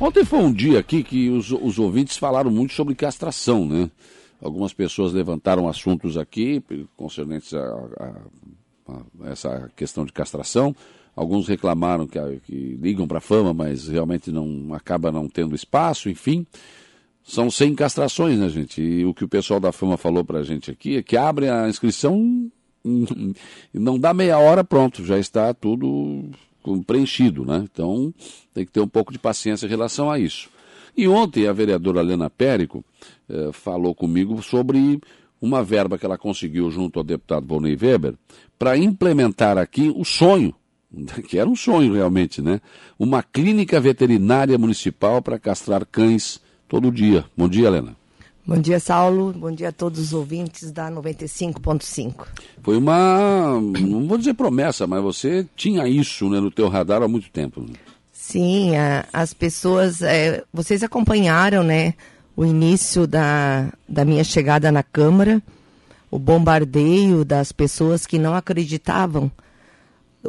Ontem foi um dia aqui que os, os ouvintes falaram muito sobre castração, né? Algumas pessoas levantaram assuntos aqui concernentes a, a, a essa questão de castração. Alguns reclamaram que, que ligam para a fama, mas realmente não acaba não tendo espaço, enfim. São 100 castrações, né, gente? E o que o pessoal da fama falou para a gente aqui é que abre a inscrição e não dá meia hora, pronto, já está tudo preenchido, né? Então tem que ter um pouco de paciência em relação a isso. E ontem a vereadora Helena Périco eh, falou comigo sobre uma verba que ela conseguiu junto ao deputado Volney Weber para implementar aqui o sonho, que era um sonho realmente, né? Uma clínica veterinária municipal para castrar cães todo dia. Bom dia, Helena. Bom dia, Saulo. Bom dia a todos os ouvintes da 95.5. Foi uma, não vou dizer promessa, mas você tinha isso né, no teu radar há muito tempo. Né? Sim, a, as pessoas, é, vocês acompanharam, né, o início da, da minha chegada na Câmara, o bombardeio das pessoas que não acreditavam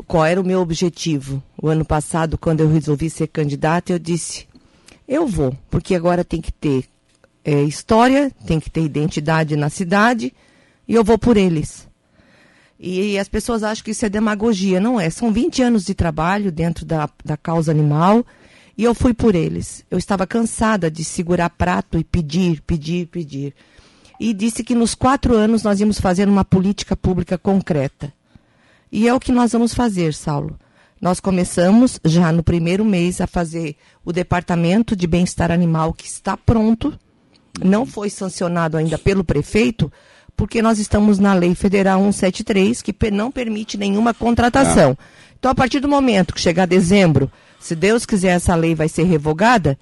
qual era o meu objetivo. O ano passado, quando eu resolvi ser candidata, eu disse, eu vou, porque agora tem que ter é, história, tem que ter identidade na cidade, e eu vou por eles. E, as pessoas acham que isso é demagogia. Não é. São 20 anos de trabalho dentro da, da causa animal, e eu fui por eles. Eu estava cansada de segurar prato e pedir, pedir, pedir. E disse que nos quatro anos nós íamos fazer uma política pública concreta. E é o que nós vamos fazer, Saulo. Nós começamos já no primeiro mês a fazer o departamento de bem-estar animal que está pronto não foi sancionado ainda pelo prefeito, porque nós estamos na Lei Federal 173, que não permite nenhuma contratação. Ah. Então, a partir do momento que chegar dezembro, se Deus quiser, essa lei vai ser revogada,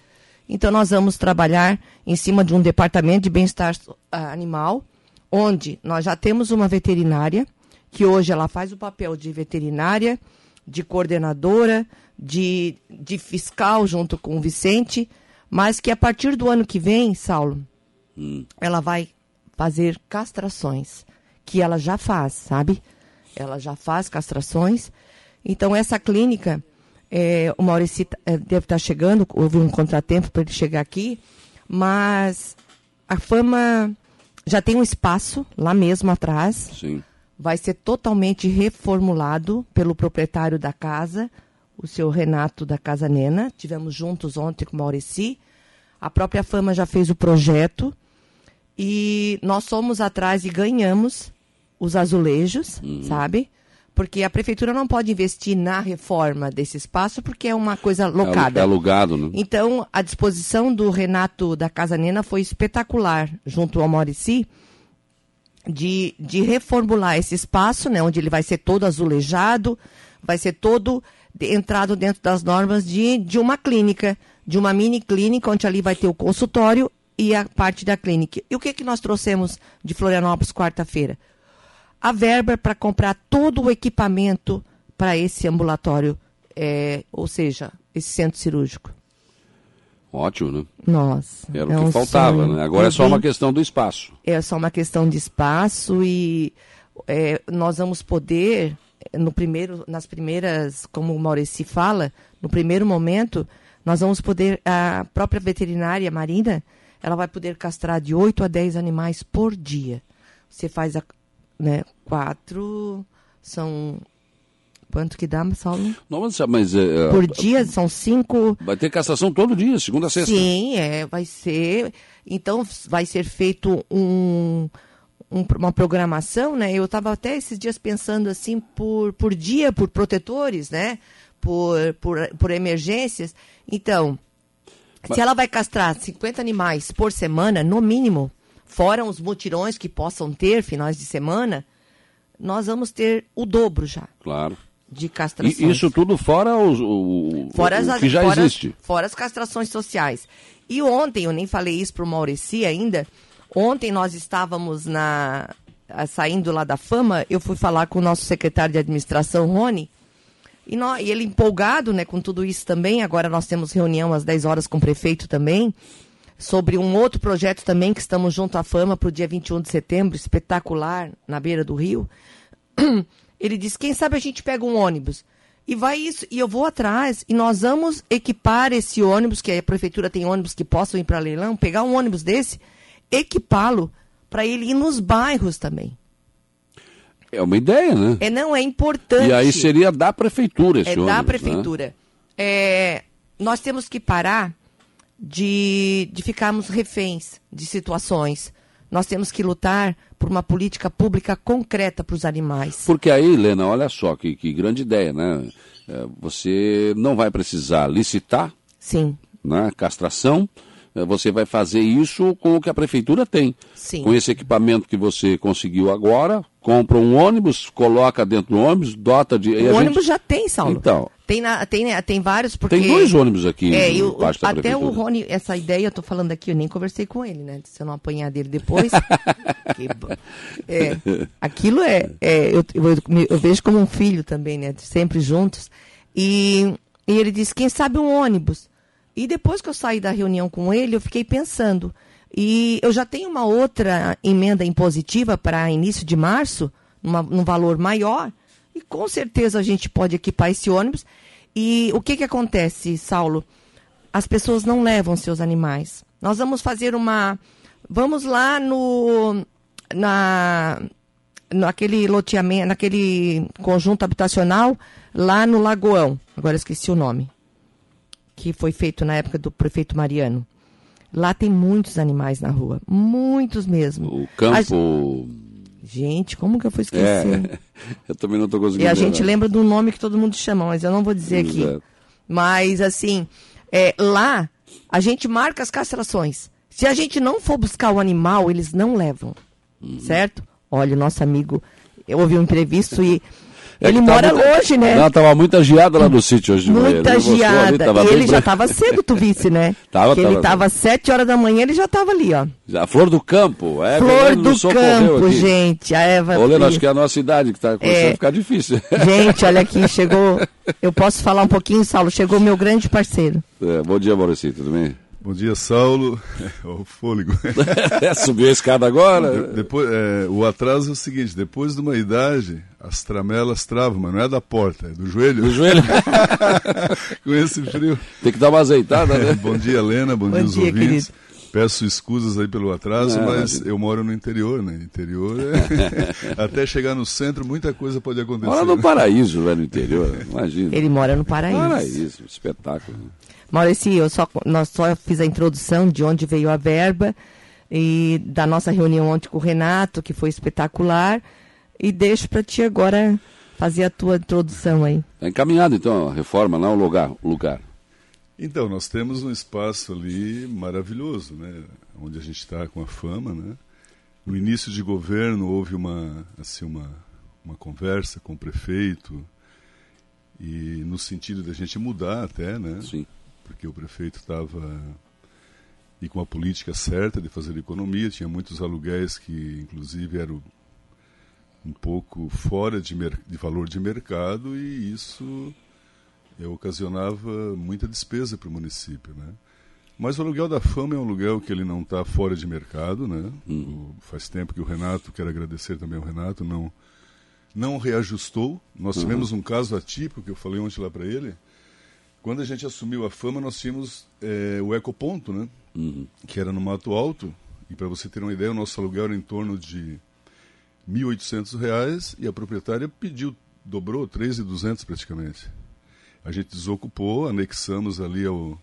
então nós vamos trabalhar em cima de um departamento de bem-estar ah, animal, onde nós já temos uma veterinária, que hoje ela faz o papel de veterinária, de coordenadora, de, de fiscal junto com o Vicente, mas que a partir do ano que vem, Saulo, hum. ela vai fazer castrações, que ela já faz, sabe? Ela já faz castrações. Então, essa clínica, é, o Maurício é, deve estar chegando, houve um contratempo para ele chegar aqui, mas a fama já tem um espaço lá mesmo atrás. Sim. Vai ser totalmente reformulado pelo proprietário da casa o seu Renato da Casa Nena. Tivemos juntos ontem com o Maurici. A própria Fama já fez o projeto. E nós somos atrás e ganhamos os azulejos, uhum. sabe? Porque a prefeitura não pode investir na reforma desse espaço porque é uma coisa locada. É alugado, né? Então, a disposição do Renato da Casa Nena foi espetacular, junto ao Maurici, de, de reformular esse espaço, né? Onde ele vai ser todo azulejado, vai ser todo entrado dentro das normas de, de uma clínica, de uma mini clínica, onde ali vai ter o consultório e a parte da clínica. E o que, que nós trouxemos de Florianópolis quarta-feira? A verba para comprar todo o equipamento para esse ambulatório, é, ou seja, esse centro cirúrgico. Ótimo, né? Nossa. Era é o que um faltava, sonho. né? Agora é, é só uma questão do espaço. É só uma questão de espaço e é, nós vamos poder no primeiro, nas primeiras, como o Maurici fala, no primeiro momento, nós vamos poder, a própria veterinária Marina, ela vai poder castrar de 8 a 10 animais por dia. Você faz a, né, quatro, são Quanto que dá, Saulo? Não, mas, é, Por dia são cinco. Vai ter castração todo dia, segunda a sexta. Sim, é, vai ser. Então vai ser feito um, um, uma programação, né? Eu estava até esses dias pensando assim por, por dia, por protetores, né? Por, por, por emergências. Então, Mas... se ela vai castrar 50 animais por semana, no mínimo, fora os mutirões que possam ter finais de semana, nós vamos ter o dobro já. Claro. De castrações. E isso tudo fora os, o, fora o, o que já fora, existe. Fora as castrações sociais. E ontem, eu nem falei isso para o Maurici ainda, Ontem nós estávamos na saindo lá da fama, eu fui falar com o nosso secretário de administração, Rony, e, nós, e ele empolgado né, com tudo isso também. Agora nós temos reunião às 10 horas com o prefeito também, sobre um outro projeto também que estamos junto à fama para o dia 21 de setembro, espetacular, na beira do rio. Ele disse: quem sabe a gente pega um ônibus E vai isso, e eu vou atrás, e nós vamos equipar esse ônibus, que a prefeitura tem ônibus que possam ir para leilão, pegar um ônibus desse, equipá-lo para ele ir nos bairros também. É uma ideia, né? É, não, é importante. E aí seria da prefeitura esse É ônibus, da né? prefeitura. É, nós temos que parar de, de ficarmos reféns de situações. Nós temos que lutar por uma política pública concreta para os animais. Porque aí, Helena, olha só que, que grande ideia, né? É, você não vai precisar licitar, Sim, né? Castração. É, Você vai fazer isso com o que a prefeitura tem. sim. Com esse equipamento que você conseguiu agora, compra um ônibus, coloca dentro do ônibus, dota de. O gente- ônibus já tem, Saulo. Então. Tem, na- tem, né, tem vários, porque... Tem dois ônibus aqui É, e da até o. Rony, essa ideia, eu tô falando aqui, eu nem conversei com ele, né? Se eu não apanhar dele depois. que é, aquilo é. é, eu, eu, eu vejo como um filho também, né? Sempre juntos. E, e ele disse: quem sabe um ônibus. E depois que eu saí da reunião com ele, eu fiquei pensando. E eu já tenho uma outra emenda impositiva para início de março, numa, num valor maior. E com certeza a gente pode equipar esse ônibus. E o que, que acontece, Saulo? As pessoas não levam seus animais. Nós vamos fazer uma. Vamos lá no. Na, naquele loteamento, naquele conjunto habitacional, lá no Lagoão. Agora esqueci o nome. Que foi feito na época do prefeito Mariano. Lá tem muitos animais na rua. Muitos mesmo. O campo. Gente, como que eu fui esquecer? É, eu também não estou conseguindo. E a gente lembrar. lembra do nome que todo mundo chama, mas eu não vou dizer aqui. Exato. Mas, assim, é, lá a gente marca as castrações. Se a gente não for buscar o animal, eles não levam. Uhum. Certo? Olha, o nosso amigo, eu ouvi um entrevisto e É ele tá mora muita- longe, né? Não, tava muita geada lá no sítio hoje de manhã. Muita Ele ali, geada. tava e bem ele já branco. estava cedo, tu visse, né? Tava, que ele tava. estava às sete horas da manhã, ele já estava ali, ó. A Flor do Campo. É, Flor do campo, gente. A Eva Ô, Lena, Fria. acho que é a nossa idade que está começando É. a ficar difícil. Gente, olha aqui, chegou. Eu posso falar um pouquinho, Saulo? Chegou meu grande parceiro. É, bom dia, Maurício, tudo bem? Bom dia, Saulo. o fôlego. Subiu a escada agora? Depois, é, o atraso é o seguinte: depois de uma idade, as tramelas travam, mas não é da porta, é do joelho. Do joelho. Com esse frio. Tem que dar uma azeitada, né? Bom dia, Helena. Bom, Bom dia, os dia, ouvintes. Peço escusas aí pelo atraso, mas eu moro no interior, né? Interior é... Até chegar no centro, muita coisa pode acontecer. Mora no né? paraíso, velho, no interior. Imagina. Ele mora no Paraíso. Paraíso, espetáculo. Maurício, eu só, nós só fiz a introdução de onde veio a verba e da nossa reunião ontem com o Renato, que foi espetacular. E deixo para ti agora fazer a tua introdução aí. Está encaminhado, então, a reforma lá, o lugar. O lugar. Então, nós temos um espaço ali maravilhoso, né? Onde a gente está com a fama, né? No início de governo houve uma, assim, uma, uma conversa com o prefeito e no sentido da gente mudar até, né? Sim. Porque o prefeito estava e com a política certa de fazer economia, tinha muitos aluguéis que inclusive eram um pouco fora de, de valor de mercado e isso eh, ocasionava muita despesa para o município, né? Mas o aluguel da fama é um aluguel que ele não está fora de mercado, né? O- faz tempo que o Renato, quero agradecer também ao Renato, não não reajustou. Nós tivemos um caso atípico que eu falei ontem lá para ele. Quando a gente assumiu a fama, nós tínhamos eh, o ecoponto, né? Uhum. Que era no Mato Alto. E para você ter uma ideia, o nosso aluguel era em torno de 1.800 reais e a proprietária pediu, dobrou, 3.200 praticamente. A gente desocupou, anexamos ali ao,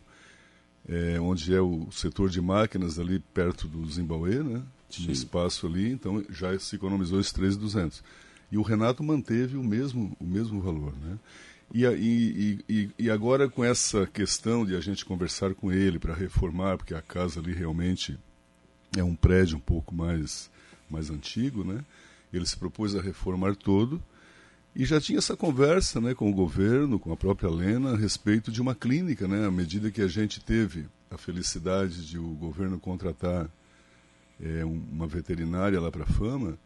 é, onde é o setor de máquinas ali perto do Zimbauê, né? Tinha Sim. espaço ali, então já se economizou esses 3.200. E o Renato manteve o mesmo, o mesmo valor, né? E, e, e, e- agora com essa questão de a gente conversar com ele para reformar, porque a casa ali realmente é um prédio um pouco mais, mais antigo, né? Ele se propôs a reformar todo e já tinha essa conversa, né, com o governo, com a própria Lena, a respeito de uma clínica, né? À medida que a gente teve a felicidade de o governo contratar é, um- uma veterinária lá para a Fama,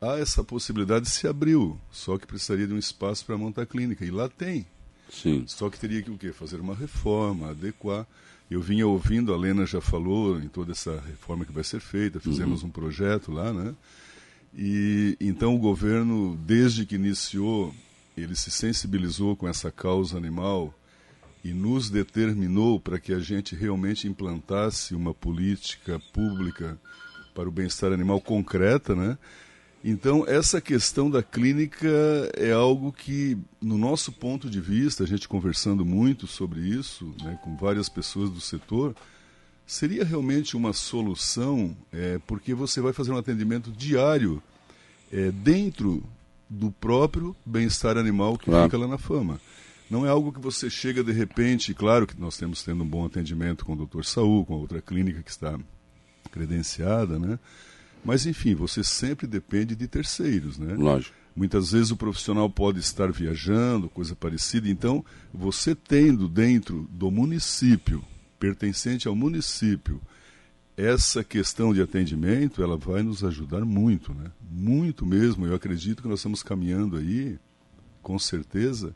há essa possibilidade se abriu, só que precisaria de um espaço para montar a clínica e lá tem. Sim. Só que teria que o quê? Fazer uma reforma, adequar. Eu vinha ouvindo, a Lena já falou em toda essa reforma que vai ser feita, fizemos um projeto lá, né? E então o governo, desde que iniciou ele se sensibilizou com essa causa animal e nos determinou para que a gente realmente implantasse uma política pública para o bem-estar animal concreta, né? Então, essa questão da clínica é algo que, no nosso ponto de vista, a gente conversando muito sobre isso, né, com várias pessoas do setor, seria realmente uma solução, é, porque você vai fazer um atendimento diário é, dentro do próprio bem-estar animal que claro. fica lá na fama. Não é algo que você chega de repente, claro que nós temos tendo um bom atendimento com o Dr. Saúl, com a outra clínica que está credenciada, né? Mas enfim, você sempre depende de terceiros, né? Lógico. Muitas vezes o profissional pode estar viajando, coisa parecida. Então, você tendo dentro do município, pertencente ao município, essa questão de atendimento, ela vai nos ajudar muito, né? Muito mesmo. Eu acredito que nós estamos caminhando aí, com certeza,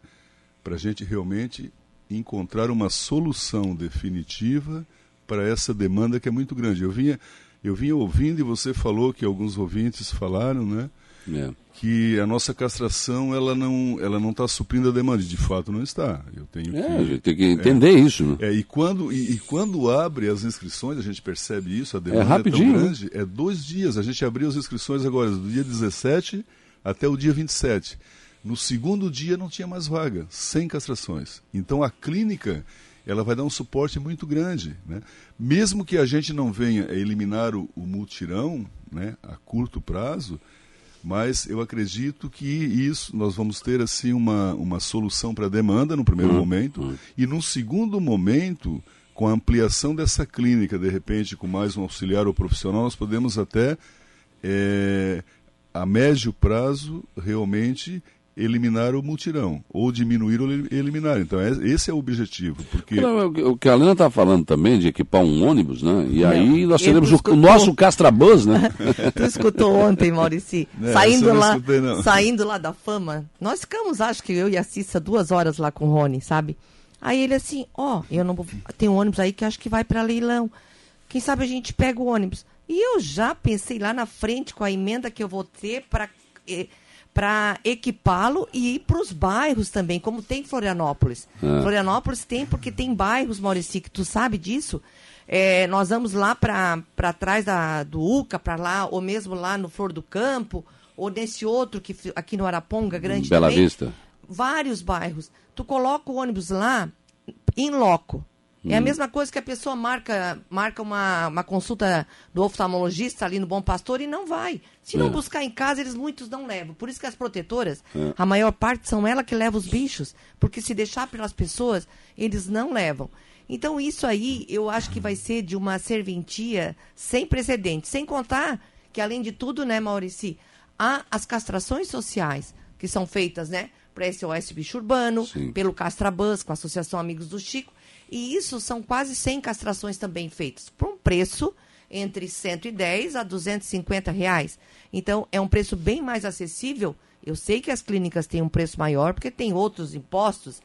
para a gente realmente encontrar uma solução definitiva para essa demanda que é muito grande. Eu vinha, eu vinha ouvindo e você falou que alguns ouvintes falaram, né? É. Que a nossa castração ela não ela não está suprindo a demanda. De fato, não está. Eu tenho é, que, a gente tem que entender é, isso. Né? É, e, quando, e, e, quando abre as inscrições, a gente percebe isso, a é demanda é, rapidinho, é tão grande. Né? É dois dias. A gente abriu as inscrições agora, do dia 17 até o dia 27. No segundo dia não tinha mais vaga, sem castrações. Então a clínica ela vai dar um suporte muito grande. Né? Mesmo que a gente não venha eliminar o, o multirão né, a curto prazo, mas eu acredito que isso nós vamos ter assim uma, uma solução para a demanda no primeiro uhum. momento uhum. e no segundo momento com a ampliação dessa clínica de repente com mais um auxiliar ou profissional nós podemos até é, a médio prazo realmente eliminar o multirão, ou diminuir ou eliminar. Então, é, esse é o objetivo. Porque... Não, o que a Helena está falando também de equipar um ônibus, né? E Não, aí nós teremos o, o, nosso Castrabus, né? tu escutou ontem, Maurici, é, saindo, lá, escutei, saindo lá da fama. Nós ficamos, acho que eu e a Cissa, duas horas lá com o Rony, sabe? Aí ele assim, ó, oh, eu não vou. Tem um ônibus aí que acho que vai para leilão. Quem sabe a gente pega o ônibus. E eu já pensei lá na frente com a emenda que eu vou ter para eh, para equipá-lo e ir para os bairros também, como tem Florianópolis. É. Florianópolis tem porque tem bairros, Maurício, que tu sabe disso. É, nós vamos lá para trás da, do UCA, para lá, ou mesmo lá no Flor do Campo, ou nesse outro que aqui no Araponga, grande Bela também. Vista. Vários bairros. Tu coloca o ônibus lá, em loco. É a hum. mesma coisa que a pessoa marca, marca uma, uma consulta do oftalmologista ali no Bom Pastor e não vai. Se não é. buscar em casa, eles muitos não levam. Por isso que as protetoras, é. a maior parte são ela que leva os bichos. Porque se deixar pelas pessoas, eles não levam. Então, isso aí eu acho que vai ser de uma serventia sem precedentes. Sem contar que, além de tudo, né, Maurici, há as castrações sociais que são feitas, né? Para esse OS Bicho Urbano, Sim. pelo Castrabans, com a Associação Amigos do Chico e isso são quase 100 castrações também feitas por um preço entre 110 a 250 reais. Então, é um preço bem mais acessível. Eu sei que as clínicas têm um preço maior porque tem outros impostos.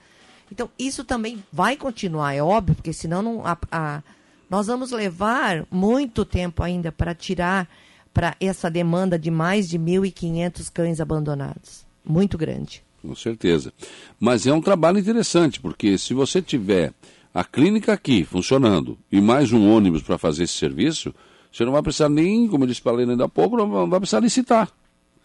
Então, isso também vai continuar, é óbvio, porque senão não, a, a, nós vamos levar muito tempo ainda para tirar para essa demanda de mais de 1.500 cães abandonados. Muito grande. Com certeza. Mas é um trabalho interessante, porque se você tiver a clínica aqui funcionando e mais um ônibus para fazer esse serviço, você não vai precisar nem, como eu disse para a Helena ainda há pouco, não vai precisar licitar.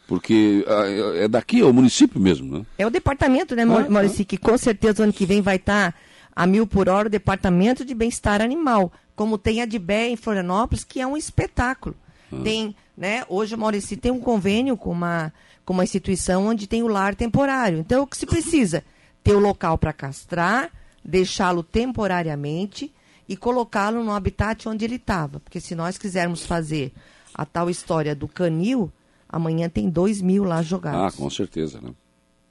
Porque ah, é daqui, é o município mesmo, né? É o departamento, né, ah, Maurício, que com certeza ano que vem vai estar tá a mil por hora o departamento de bem-estar animal, como tem a de Bé em Florianópolis, que é um espetáculo. Ah. Tem, né, hoje, Maurício, tem um convênio com uma, com uma instituição onde tem o lar temporário. Então, o que se precisa? Ter o local para castrar, deixá-lo temporariamente e colocá-lo no habitat onde ele estava. Porque se nós quisermos fazer a tal história do canil, amanhã tem dois mil lá jogados. Ah, com certeza, né?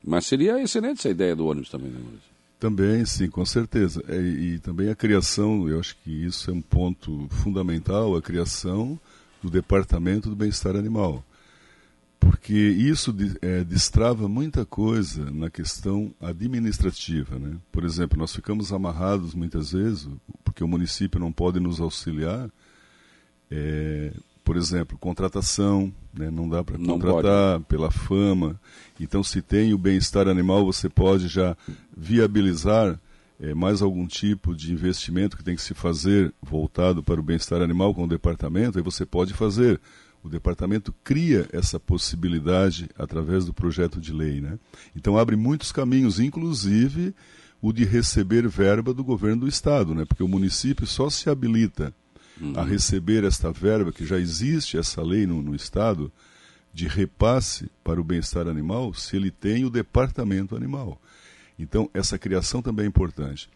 Mas seria excelente essa ideia do ônibus também, né, Maurício? Também, sim, com certeza. É, e, e também a criação, eu acho que isso é um ponto fundamental, a criação do Departamento do Bem-Estar Animal porque isso é, destrava muita coisa na questão administrativa. Né? Por exemplo, nós ficamos amarrados muitas vezes, porque o município não pode nos auxiliar. É, por exemplo, contratação, né? não dá para contratar pela fama. Então, se tem o bem-estar animal, você pode já viabilizar é, mais algum tipo de investimento que tem que se fazer voltado para o bem-estar animal com o departamento, aí você pode fazer. O departamento cria essa possibilidade através do projeto de lei. Né? Então, abre muitos caminhos, inclusive o de receber verba do governo do Estado, né? porque o município só se habilita uhum. a receber esta verba, que já existe essa lei no, no Estado, de repasse para o bem-estar animal, se ele tem o departamento animal. Então, essa criação também é importante.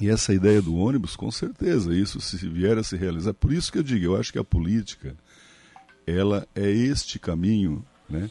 E essa ideia do ônibus, com certeza, isso se vier a se realizar. Por isso que eu digo, eu acho que a política, ela é este caminho né,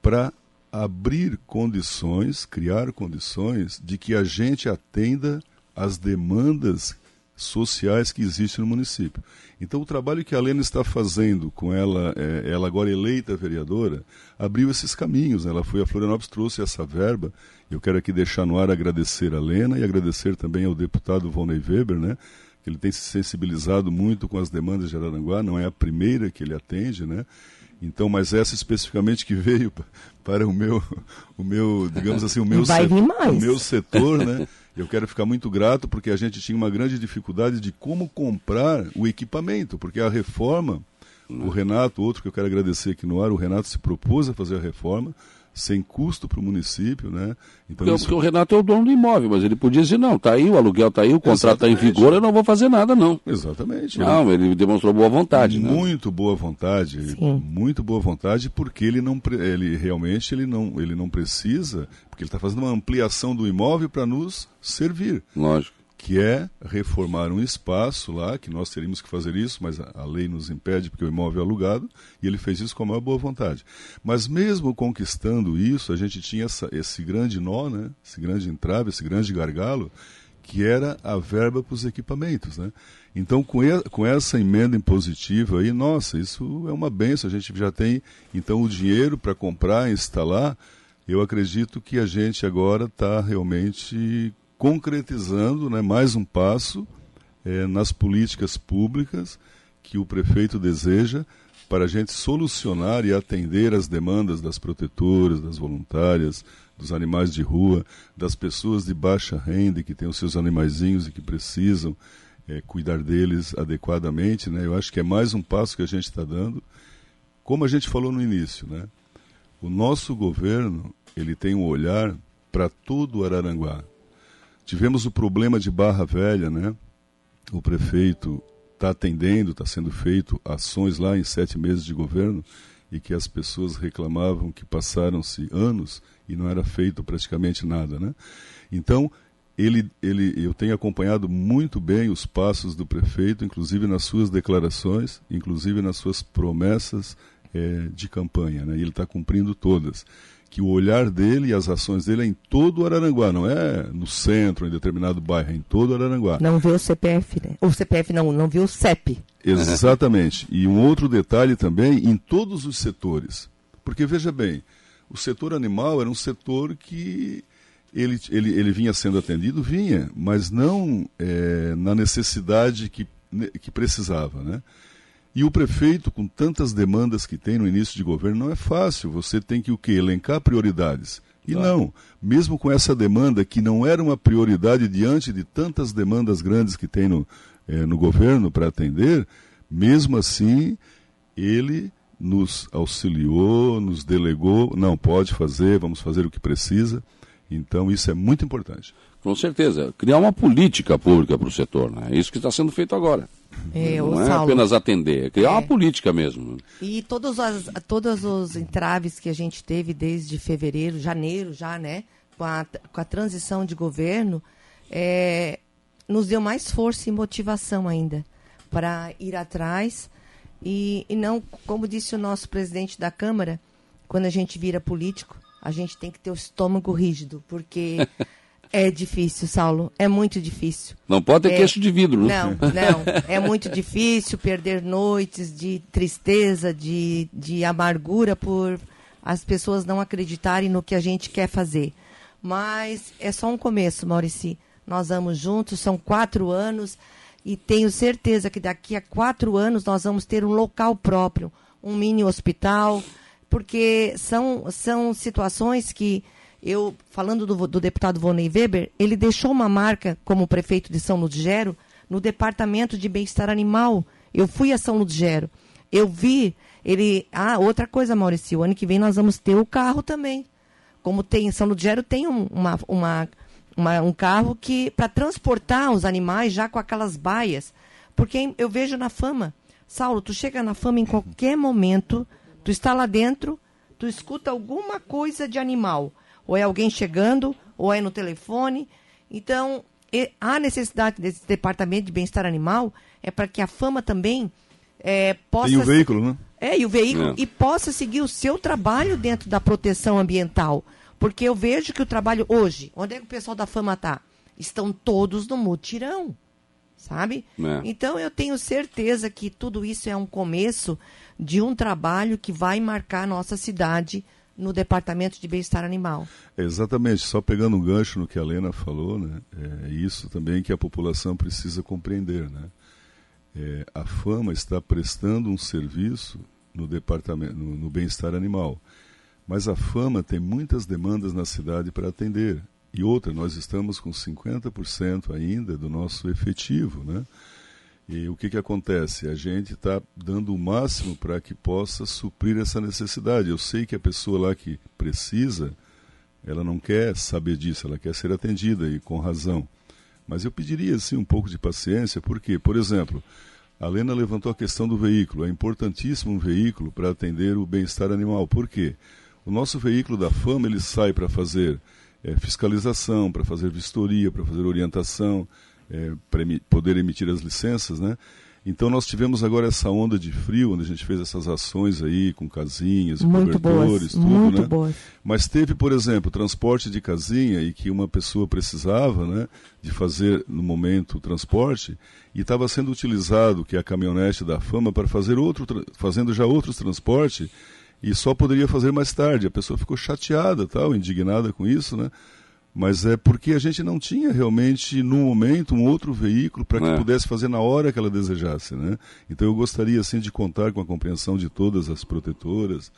para abrir condições, criar condições de que a gente atenda às demandas sociais que existem no município. Então, o trabalho que a Lena está fazendo com ela, é, ela agora eleita vereadora, abriu esses caminhos. Né? Ela foi a Florianópolis, trouxe essa verba. Eu quero aqui deixar no ar agradecer a Lena e agradecer também ao deputado Volney Weber, né? Que ele tem se sensibilizado muito com as demandas de Araranguá, não é a primeira que ele atende, né? Então, mas essa especificamente que veio para o meu, o meu, digamos assim, o meu, setor, o meu setor, né? Eu quero ficar muito grato porque a gente tinha uma grande dificuldade de como comprar o equipamento, porque a reforma, o Renato, outro que eu quero agradecer aqui no ar, o Renato se propôs a fazer a reforma, sem custo para o município, né? Então, porque, isso... porque, o Renato é o dono do imóvel, mas ele podia dizer, não, tá aí, o aluguel tá aí, o contrato está em vigor, eu não vou fazer nada, não. Exatamente. Não, né? ele demonstrou boa vontade. Né? Muito né? boa vontade, Sim. muito boa vontade, porque ele não, ele realmente ele não, ele não precisa, porque ele está fazendo uma ampliação do imóvel para nos servir. Lógico que é reformar um espaço lá, que nós teríamos que fazer isso, mas a lei nos impede porque o imóvel é alugado, e ele fez isso com a maior boa vontade. Mas mesmo conquistando isso, a gente tinha essa, esse grande nó, né? esse grande entrave, esse grande gargalo, que era a verba para os equipamentos. Né? Então, com, e, com essa emenda impositiva aí, nossa, isso é uma benção, a gente já tem então o dinheiro para comprar, instalar, eu acredito que a gente agora está realmente concretizando né, mais um passo é, nas políticas públicas que o prefeito deseja para a gente solucionar e atender as demandas das protetoras, das voluntárias, dos animais de rua, das pessoas de baixa renda que têm os seus animaizinhos e que precisam é, cuidar deles adequadamente. Né? Eu acho que é mais um passo que a gente está dando. Como a gente falou no início, né? o nosso governo ele tem um olhar para todo o Araranguá. Tivemos o problema de Barra Velha, né? O prefeito está atendendo, está sendo feito ações lá em sete meses de governo e que as pessoas reclamavam que passaram-se anos e não era feito praticamente nada, né? Então ele, ele, eu tenho acompanhado muito bem os passos do prefeito, inclusive nas suas declarações, inclusive nas suas promessas é, de campanha, né? E ele está cumprindo todas que o olhar dele e as ações dele é em todo o Araranguá, não é no centro, em determinado bairro, é em todo o Araranguá. Não vê o CPF, né? O CPF não, não vê o CEP. Exatamente. E um outro detalhe também, em todos os setores. Porque, veja bem, o setor animal era um setor que ele, ele, ele vinha sendo atendido, vinha, mas não é, na necessidade que, que precisava, né? E o prefeito, com tantas demandas que tem no início de governo, não é fácil. Você tem que o quê? Elencar prioridades. E claro. não, mesmo com essa demanda que não era uma prioridade diante de tantas demandas grandes que tem no, eh, no governo para atender, mesmo assim ele nos auxiliou, nos delegou, não pode fazer, vamos fazer o que precisa. Então isso é muito importante. Com certeza, criar uma política pública para o setor, né? É isso que está sendo feito agora. É, não é Saulo, apenas atender, é criar é. uma política mesmo. E todos, as, todos os entraves que a gente teve desde fevereiro, janeiro já, né? Com a, com a transição de governo, é, nos deu mais força e motivação ainda para ir atrás. E, e não, como disse o nosso presidente da Câmara, quando a gente vira político, a gente tem que ter o estômago rígido, porque É difícil, Saulo. É muito difícil. Não pode ter é, queixo de vidro, né? Não, não. É muito difícil perder noites de tristeza, de, de amargura por as pessoas não acreditarem no que a gente quer fazer. Mas é só um começo, Maurici. Nós vamos juntos, são quatro anos e tenho certeza que daqui a quatro anos nós vamos ter um local próprio, um mini hospital, porque são, são situações que eu, falando do, do deputado Vonei Weber, ele deixou uma marca como prefeito de São Ludgero no departamento de bem-estar animal. Eu fui a São Ludgero. Eu vi ele. Ah, outra coisa, Maurício, ano que vem nós vamos ter o carro também. Como tem São Ludgero tem um, uma, uma, uma, um carro que para transportar os animais já com aquelas baias. Porque eu vejo na fama, Saulo, tu chega na fama em qualquer momento, tu está lá dentro, tu escuta alguma coisa de animal ou é alguém chegando, ou é no telefone. Então, a necessidade desse departamento de bem-estar animal é para que a fama também é, possa. E o veículo, né? É, e o veículo, é. e possa seguir o seu trabalho dentro da proteção ambiental. Porque eu vejo que o trabalho hoje, onde é que o pessoal da fama está? Estão todos no mutirão, sabe? É. Então eu tenho certeza que tudo isso é um começo de um trabalho que vai marcar a nossa cidade no Departamento de Bem-Estar Animal. exatamente, só pegando um gancho no que a Lena falou, né, é isso também que a população precisa compreender. Né? É, a FAMA está prestando um serviço no, departamento, no, no bem-estar animal, mas a FAMA tem muitas demandas na cidade para atender. E outra, nós estamos com 50% ainda do nosso efetivo, né? E o que, que acontece? A gente está dando o máximo para que possa suprir essa necessidade. Eu sei que a pessoa lá que precisa, ela não quer saber disso, ela quer ser atendida e com razão. Mas eu pediria assim um pouco de paciência, porque, por exemplo, a Lena levantou a questão do veículo. É importantíssimo um veículo para atender o bem-estar animal. Por quê? O nosso veículo da fama ele sai para fazer é, fiscalização, para fazer vistoria, para fazer orientação, é, para poder emitir as licenças, né? Então nós tivemos agora essa onda de frio, onde a gente fez essas ações aí com casinhas, muito cobertores, boas, tudo, muito né? Boas. Mas teve, por exemplo, transporte de casinha e que uma pessoa precisava, né, de fazer no momento o transporte e estava sendo utilizado que é a caminhonete da Fama para fazer outro, fazendo já outros transportes e só poderia fazer mais tarde. A pessoa ficou chateada, tal, indignada com isso, né? Mas é porque a gente não tinha realmente, no momento, um outro veículo para que é. pudesse fazer na hora que ela desejasse. Né? Então eu gostaria assim, de contar com a compreensão de todas as protetoras,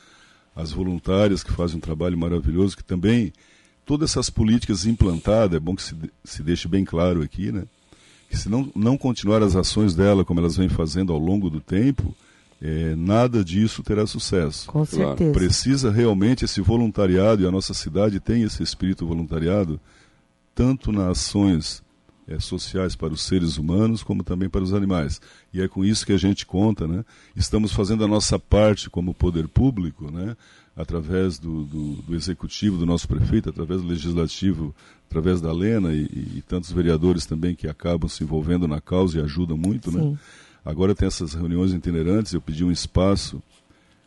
as voluntárias que fazem um trabalho maravilhoso, que também todas essas políticas implantadas, é bom que se, se deixe bem claro aqui, né? que se não, não continuar as ações dela como elas vêm fazendo ao longo do tempo, é, nada disso terá sucesso. Com certeza. Precisa realmente esse voluntariado, e a nossa cidade tem esse espírito voluntariado, tanto nas ações é, sociais para os seres humanos, como também para os animais. E é com isso que a gente conta, né? Estamos fazendo a nossa parte como poder público, né? através do, do, do executivo, do nosso prefeito, através do legislativo, através da Lena e, e, tantos vereadores também que acabam se envolvendo na causa e ajudam muito, né? Sim. né? Agora tem essas reuniões itinerantes, eu pedi um espaço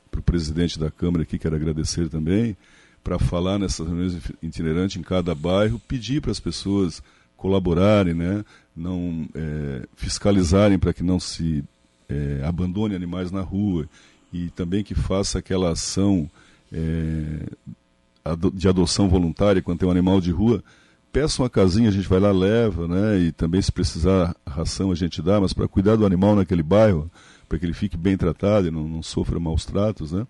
para o presidente da Câmara aqui, quero agradecer também, para falar nessas reuniões itinerantes em cada bairro, pedir para as pessoas colaborarem, né? não é, fiscalizarem para que não se é, abandone animais na rua e também que faça aquela ação é, de adoção voluntária quando tem um animal de rua peça uma casinha, a gente vai lá, leva, né? E também se precisar ração a gente dá, mas para cuidar do animal naquele bairro, para que ele fique bem tratado e não, não, sofra maus tratos, né?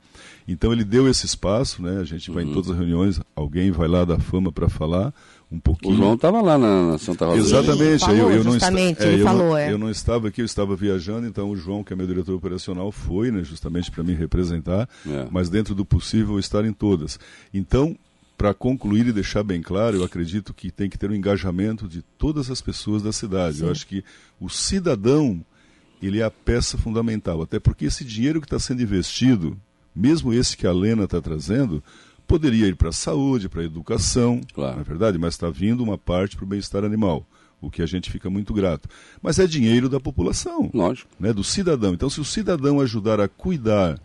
Então ele deu esse espaço, né? A gente vai uhum. em todas as reuniões, alguém vai lá da fama para falar um pouquinho. O João estava lá na, Santa Rosa. Exatamente. Falou, eu, eu, não justamente, é, ele eu falou, não, é. Eu não estava aqui, eu estava viajando, então o João, que é meu diretor operacional, foi, né? Justamente para me representar, é. mas dentro do possível estar em todas. Então para concluir e deixar bem claro, eu acredito que tem que ter um engajamento de todas as pessoas da cidade. Sim. Eu acho que o cidadão ele é a peça fundamental, até porque esse dinheiro que está sendo investido, mesmo esse que a Lena está trazendo, poderia ir para a saúde, para a educação, claro. não é verdade? Mas está vindo uma parte para o bem-estar animal, o que a gente fica muito grato. Mas é dinheiro da população, Lógico. Né, do cidadão. Então, se o cidadão ajudar a cuidar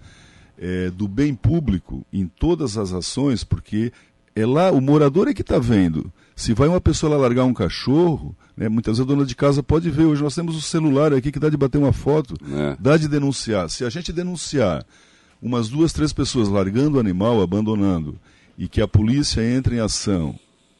é, do bem público em todas as ações, porque é lá, o morador é que está vendo. Se vai uma pessoa lá largar um cachorro, né, muitas vezes a dona de casa pode ver. Hoje nós temos o celular aqui que dá de bater uma foto, é. dá de denunciar. Se a gente denunciar umas duas, três pessoas largando o animal, abandonando, e que a polícia entre em ação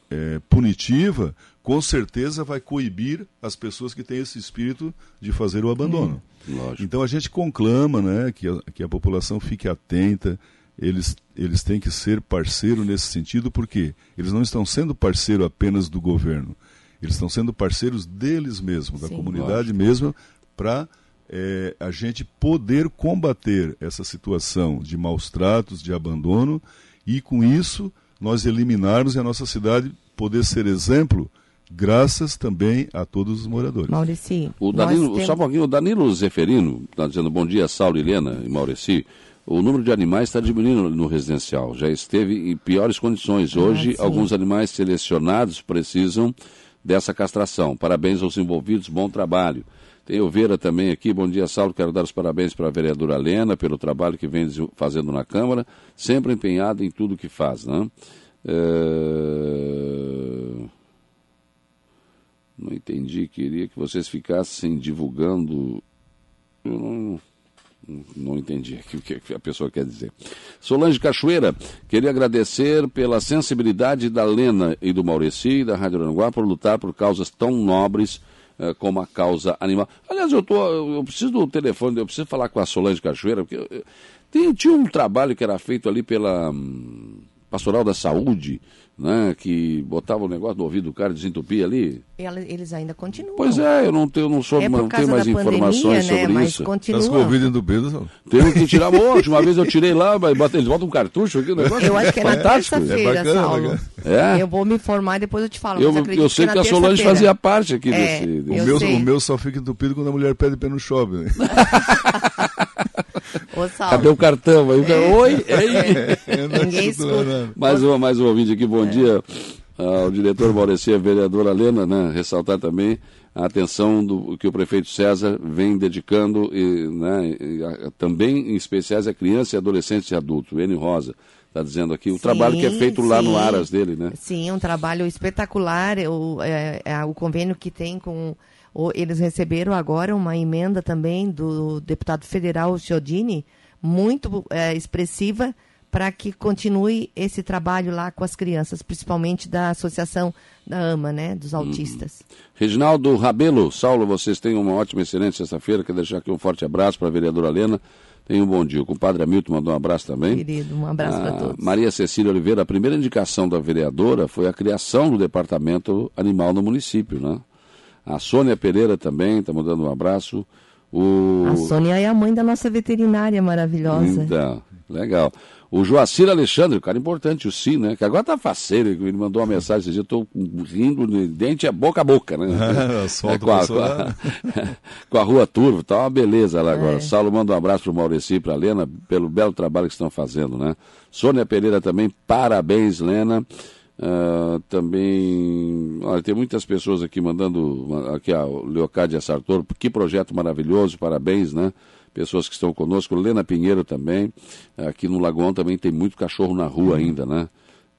é, punitiva, com certeza vai coibir as pessoas que têm esse espírito de fazer o abandono. Hum, então a gente conclama né, que, a, que a população fique atenta, eles, eles têm que ser parceiro nesse sentido, porque eles não estão sendo parceiro apenas do governo, eles estão sendo parceiros deles mesmos, da comunidade lógico. mesmo, para é, a gente poder combater essa situação de maus tratos, de abandono, e com isso nós eliminarmos e a nossa cidade poder ser exemplo graças também a todos os moradores. Maurici. O Danilo, temos... só um pouquinho, o Danilo Zeferino está dizendo bom dia, Saulo, Helena e Maurici. O número de animais está diminuindo no residencial. Já esteve em piores condições. Ah, Hoje, ah, alguns animais selecionados precisam dessa castração. Parabéns aos envolvidos, bom trabalho. Tem o Vera também aqui. Bom dia, Saulo. Quero dar os parabéns para a vereadora Lena pelo trabalho que vem fazendo na Câmara, sempre empenhada em tudo que faz. Né? É... Não entendi, queria que vocês ficassem divulgando. Eu não, não entendi o que a pessoa quer dizer. Solange Cachoeira, queria agradecer pela sensibilidade da Lena e do Maurici e da Rádio Aranguá por lutar por causas tão nobres uh, como a causa animal. Aliás, eu, tô, eu preciso do telefone, eu preciso falar com a Solange Cachoeira, porque eu, tem, tinha um trabalho que era feito ali pela hum, Pastoral da Saúde né, que botava o negócio no ouvido do cara e desentupia ali. Eles ainda continuam. Pois é, eu não tenho, não sou, é não tenho mais informações né, sobre mas isso. Continua. Tá com o ouvido entupido, Tenho que tirar monte. Uma vez eu tirei lá, mas eles botam um cartucho aqui, o negócio Eu acho que é na terça-feira, é Saulo. É? Eu vou me informar e depois eu te falo. Eu, eu sei que, que a Solange fazia parte aqui é, desse. desse. O, meu, o meu só fica entupido quando a mulher pede pé no shopping. Né? Ô, Cadê o cartão? Aí, é. Oi? Ei. Ninguém escuta. Mais, uma, mais um ouvinte aqui, bom é. dia ao diretor Maurício, a vereadora Lena, né, ressaltar também a atenção do que o prefeito César vem dedicando, e, né, e a, também em especiais a criança, adolescentes e adultos. O N. Rosa está dizendo aqui o sim, trabalho que é feito sim. lá no Aras dele, né? Sim, um trabalho espetacular. O, é, é, o convênio que tem com. Eles receberam agora uma emenda também do deputado federal Chiodini, muito é, expressiva para que continue esse trabalho lá com as crianças, principalmente da Associação da AMA, né, dos autistas. Hum. Reginaldo Rabelo, Saulo, vocês tenham uma ótima, excelente sexta-feira. Quero deixar aqui um forte abraço para a vereadora Lena. Tenha um bom dia. O compadre Hamilton mandou um abraço também. Querido, um abraço para todos. Maria Cecília Oliveira, a primeira indicação da vereadora foi a criação do departamento animal no município, né? A Sônia Pereira também está mandando um abraço. O... A Sônia é a mãe da nossa veterinária maravilhosa. Então, legal. O Joacir Alexandre, o cara importante, o Sim, né? Que agora tá faceiro, ele mandou uma mensagem esse dia, eu tô rindo, dente é boca a boca, né? é, com, a, com, a, com, a, Rua Turvo, tá uma beleza lá agora. É. Saulo manda um abraço pro Maurici e pra Lena, pelo belo trabalho que estão fazendo, né? Sônia Pereira também, parabéns, Lena. Uh, também, olha, tem muitas pessoas aqui mandando, aqui a Leocádia Sartor, que projeto maravilhoso, parabéns, né? pessoas que estão conosco, Lena Pinheiro também, aqui no Lagoão também tem muito cachorro na rua ainda, né?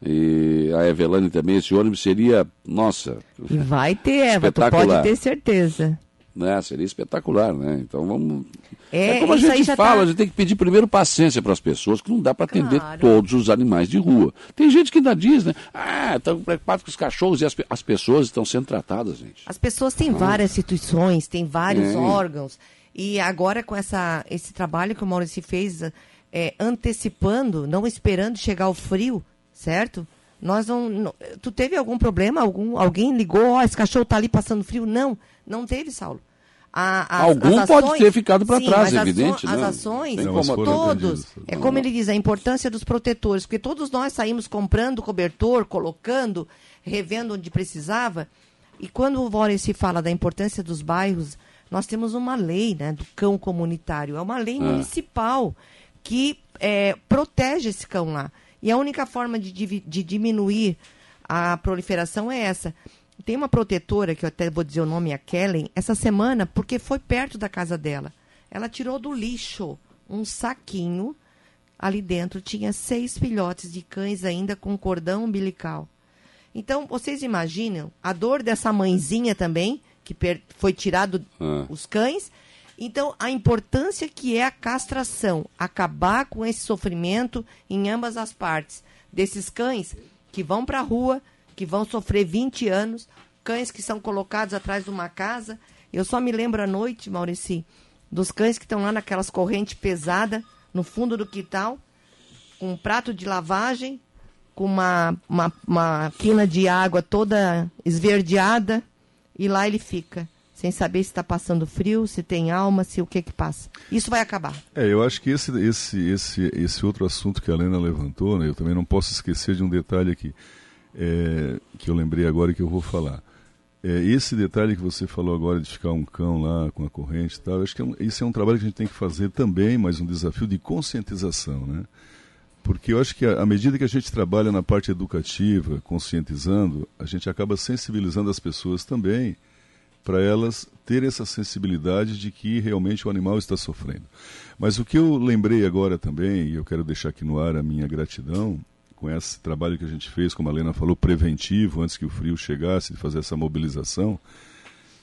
E a Evelane também, esse ônibus seria, nossa. E vai ter, Eva, tu pode ter certeza. Né? Seria espetacular, né? Então vamos. É, é como a gente fala, tá... a gente tem que pedir primeiro paciência para as pessoas, que não dá para atender claro. todos os animais de rua. Tem gente que ainda diz, né? Ah, estão preocupados com os cachorros e as, as pessoas estão sendo tratadas, gente. As pessoas têm ah. várias instituições, têm vários é. órgãos. E agora com essa, esse trabalho que o Maurício fez, é, antecipando, não esperando chegar o frio, certo? Nós não, não, Tu teve algum problema? Algum, alguém ligou, ó, oh, esse cachorro está ali passando frio? Não, não teve, Saulo. A, Algum ações, pode ter ficado para trás, é evidente. As, né? ações, todos. É como ele diz, a importância dos protetores, porque todos nós saímos comprando cobertor, colocando, revendo onde precisava. E quando o Wallace fala da importância dos bairros, nós temos uma lei né, do cão comunitário. É uma lei ah. municipal que é, protege esse cão lá. E a única forma de, de diminuir a proliferação é essa. Tem uma protetora, que eu até vou dizer o nome, a Kellen, essa semana, porque foi perto da casa dela. Ela tirou do lixo um saquinho. Ali dentro tinha seis filhotes de cães ainda com cordão umbilical. Então, vocês imaginam a dor dessa mãezinha também, que foi tirado ah. os cães. Então, a importância que é a castração, acabar com esse sofrimento em ambas as partes, desses cães que vão para a rua, que vão sofrer 20 anos, cães que são colocados atrás de uma casa. Eu só me lembro à noite, Maurici, dos cães que estão lá naquelas correntes pesadas, no fundo do quintal, com um prato de lavagem, com uma, uma, uma quina de água toda esverdeada, e lá ele fica sem saber se está passando frio, se tem alma, se o que que passa. Isso vai acabar. É, eu acho que esse, esse, esse, esse outro assunto que a Helena levantou, né, eu também não posso esquecer de um detalhe aqui, é, que eu lembrei agora e que eu vou falar. É, esse detalhe que você falou agora de ficar um cão lá com a corrente e tal, acho que é um, esse é um trabalho que a gente tem que fazer também, mas um desafio de conscientização, né? Porque eu acho que à medida que a gente trabalha na parte educativa, conscientizando, a gente acaba sensibilizando as pessoas também para elas terem essa sensibilidade de que realmente o animal está sofrendo. Mas o que eu lembrei agora também, e eu quero deixar aqui no ar a minha gratidão, com esse trabalho que a gente fez, como a Lena falou, preventivo, antes que o frio chegasse, de fazer essa mobilização.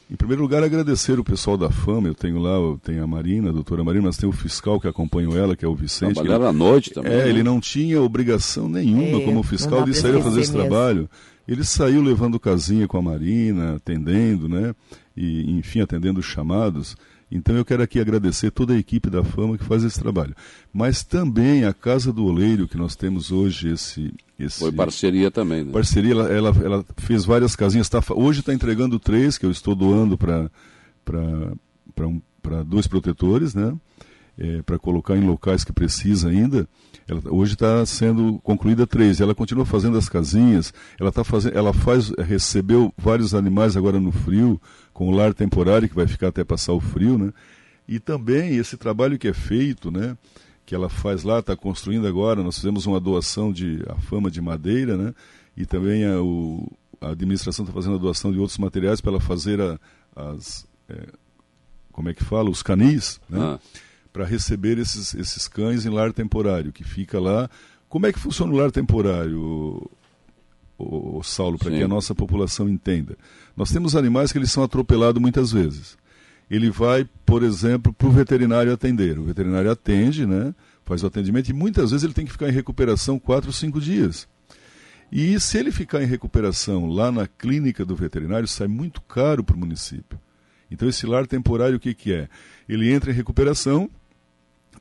Em primeiro lugar, agradecer o pessoal da FAMA. Eu tenho lá, eu tenho a Marina, a doutora Marina, mas tem o fiscal que acompanhou ela, que é o Vicente. Trabalharam à noite também. É, né? ele não tinha obrigação nenhuma É, como fiscal de sair a fazer esse mesmo. trabalho. Ele saiu levando casinha com a Marina, atendendo, né? E, enfim, atendendo os chamados. Então eu quero aqui agradecer toda a equipe da Fama que faz esse trabalho. Mas também a Casa do Oleiro, que nós temos hoje esse. esse Foi parceria também, né? parceria, ela, ela, ela fez várias casinhas. Tá, hoje está entregando três, que eu estou doando para um, pra dois protetores, né? Para colocar em locais que precisa ainda. Ela, hoje está sendo concluída três. Ela continua fazendo as casinhas. Ela tá fazendo, ela faz, recebeu vários animais agora no frio, com o lar temporário que vai ficar até passar o frio, né? E também esse trabalho que é feito, né? Que ela faz lá, está construindo agora. Nós fizemos uma doação de a fama de madeira, né? E também a, o, a administração está fazendo a doação de outros materiais para ela fazer a, as é, como é que fala os canis, né? Ah. Para receber esses, esses cães em lar temporário, que fica lá. Como é que funciona o lar temporário, o, o, Saulo, para que a nossa população entenda? Nós temos animais que eles são atropelados muitas vezes. Ele vai, por exemplo, para o veterinário atender. O veterinário atende, né, faz o atendimento e muitas vezes ele tem que ficar em recuperação quatro, cinco dias. E se ele ficar em recuperação lá na clínica do veterinário, sai muito caro para o município. Então esse lar temporário o que, que é? Ele entra em recuperação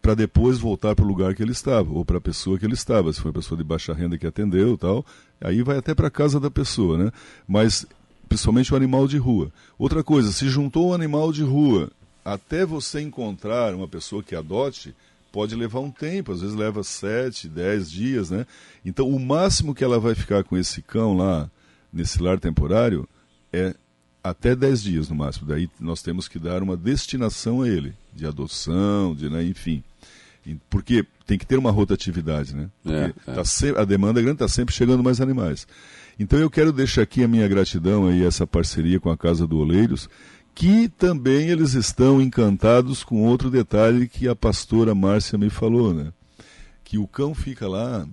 para depois voltar para o lugar que ele estava, ou para a pessoa que ele estava, se foi a pessoa de baixa renda que atendeu tal, aí vai até para a casa da pessoa, né? Mas principalmente o animal de rua. Outra coisa, se juntou um animal de rua, até você encontrar uma pessoa que adote, pode levar um tempo, às vezes leva sete, dez dias, né? Então o máximo que ela vai ficar com esse cão lá, nesse lar temporário, é até 10 dias no máximo. Daí nós temos que dar uma destinação a ele, de adoção, de, né, enfim. Porque tem que ter uma rotatividade, né? Porque É, é. tá se- a demanda é grande, está sempre chegando mais animais. Então eu quero deixar aqui a minha gratidão aí, essa parceria com a Casa do Oleiros, que também eles estão encantados com outro detalhe que a pastora Márcia me falou, né? Que o cão fica lá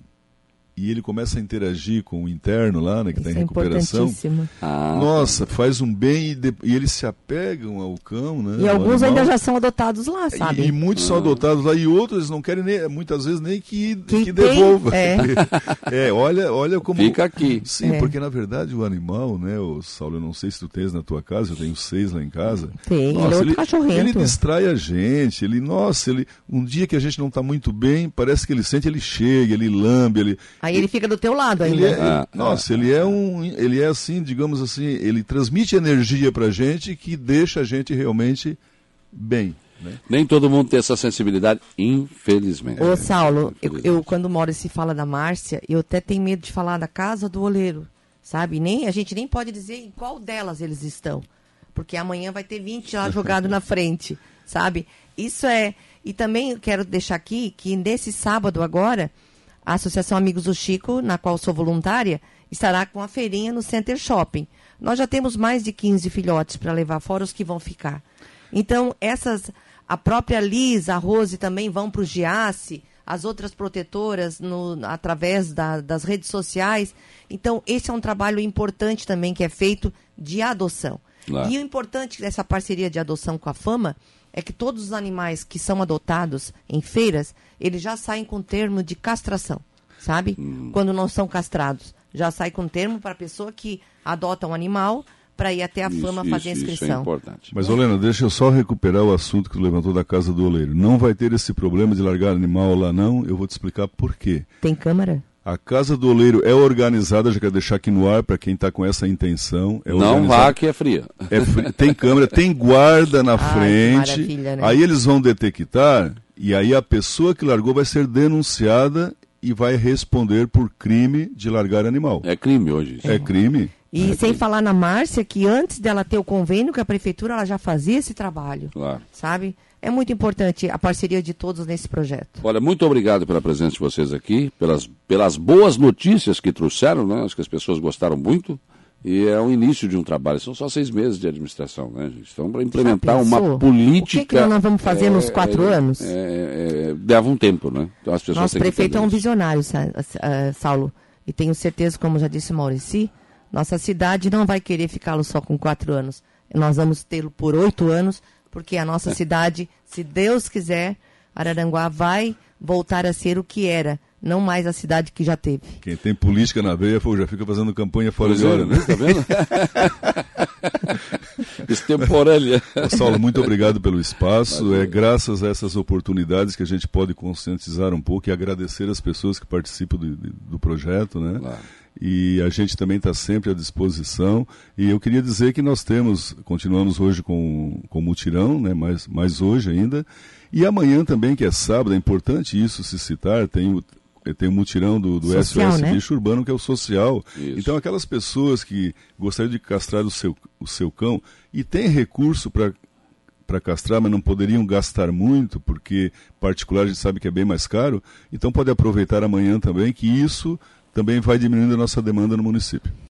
e ele começa a interagir com o interno lá, né, que está em é recuperação. Ah, Nossa, faz um bem e, de- e eles se apegam ao cão, né? E alguns animal. ainda já são adotados lá, sabe? E, e muitos são adotados lá e outros não querem nem, muitas vezes nem que, Que que, devolva. é. É, olha, olha como. Fica aqui. Sim, É. porque na verdade o animal, né, o Saulo, eu não sei se tu tens na tua casa, eu tenho seis lá em casa. Tem, ele é outro cachorrento. ele distrai a gente, ele, nossa, ele, um dia que a gente não está muito bem, parece que ele sente, ele chega, ele lambe, ele, Aí ele fica do teu lado ele ainda. é, Ah, nossa, ele é um, ele é assim, digamos assim, ele transmite energia pra gente que deixa a gente realmente bem, né? Nem todo mundo tem essa sensibilidade, infelizmente. Ô, Saulo, eu, Infelizmente. eu, quando moro se fala da Márcia, eu até tenho medo de falar da casa do oleiro, sabe? Nem, a gente nem pode dizer em qual delas eles estão. Porque amanhã vai ter 20 lá jogado na frente, sabe? Isso é. E também eu quero deixar aqui que nesse sábado agora, a Associação Amigos do Chico, na qual sou voluntária, estará com a feirinha no Center Shopping. Nós já temos mais de 15 filhotes para levar, fora os que vão ficar. Então, essas. A própria Liz, a Rose também vão para o Giasse, as outras protetoras no, através da- das redes sociais. Então, esse é um trabalho importante também que é feito de adoção. Claro. E o importante dessa parceria de adoção com a Fama é que todos os animais que são adotados em feiras, eles já saem com termo de castração, sabe? Quando não são castrados. Já sai com termo para a pessoa que adota um animal para ir até a Isso, fama isso, fazer a isso é inscrição. importante. Mas, Olena, deixa eu só recuperar o assunto que tu levantou da casa do oleiro. Não vai ter esse problema de largar animal lá, não. Eu vou te explicar por quê. Tem câmara? A casa do oleiro é organizada, já quero deixar aqui no ar para quem está com essa intenção. É Não vá que é fria. É fri- tem câmera, tem guarda na Ai, frente. maravilha, né? Aí eles vão detectar e aí a pessoa que largou vai ser denunciada e vai responder por crime de largar animal. É crime hoje. isso. É crime? E sem falar na Márcia, que antes dela ter o convênio com a prefeitura, ela já fazia esse trabalho, Claro. sabe? É muito importante a parceria de todos nesse projeto. Olha, muito obrigado pela presença de vocês aqui, pelas, pelas boas notícias que trouxeram, né? Acho que as pessoas gostaram muito. E é o início de um trabalho. São só seis meses de administração, né, gente? Então, para implementar uma política. O que, que nós vamos fazer nos quatro é, anos? É, é, um tempo, né? Então as pessoas Nosso prefeito é um visionário, ah, Saulo. E tenho certeza, como já disse o Maurici, nossa cidade não vai querer ficá-lo só com quatro anos. Nós vamos tê-lo por oito anos, porque a É. nossa cidade, se Deus quiser, Araranguá vai voltar a ser o que era, não mais a cidade que já teve. Quem tem política na veia já fica fazendo campanha fora Pois de é, hora, né? Tá vendo? Extemporânea. Saulo, muito obrigado pelo espaço. É graças a essas oportunidades que a gente pode conscientizar um pouco e agradecer as pessoas que participam do, do projeto, né? Claro. E a gente também está sempre à disposição. E eu queria dizer que nós temos, continuamos hoje com, com mutirão, né? mais, mais hoje ainda. E amanhã também, que é sábado, é importante isso se citar, tem o, tem o mutirão do, do Social, SOS né? Bicho Urbano, que é o social. Isso. Então, aquelas pessoas que gostariam de castrar o seu, o seu cão e tem recurso para para castrar, mas não poderiam gastar muito, porque particular a gente sabe que é bem mais caro, então pode aproveitar amanhã também, que isso também vai diminuindo a nossa demanda no município.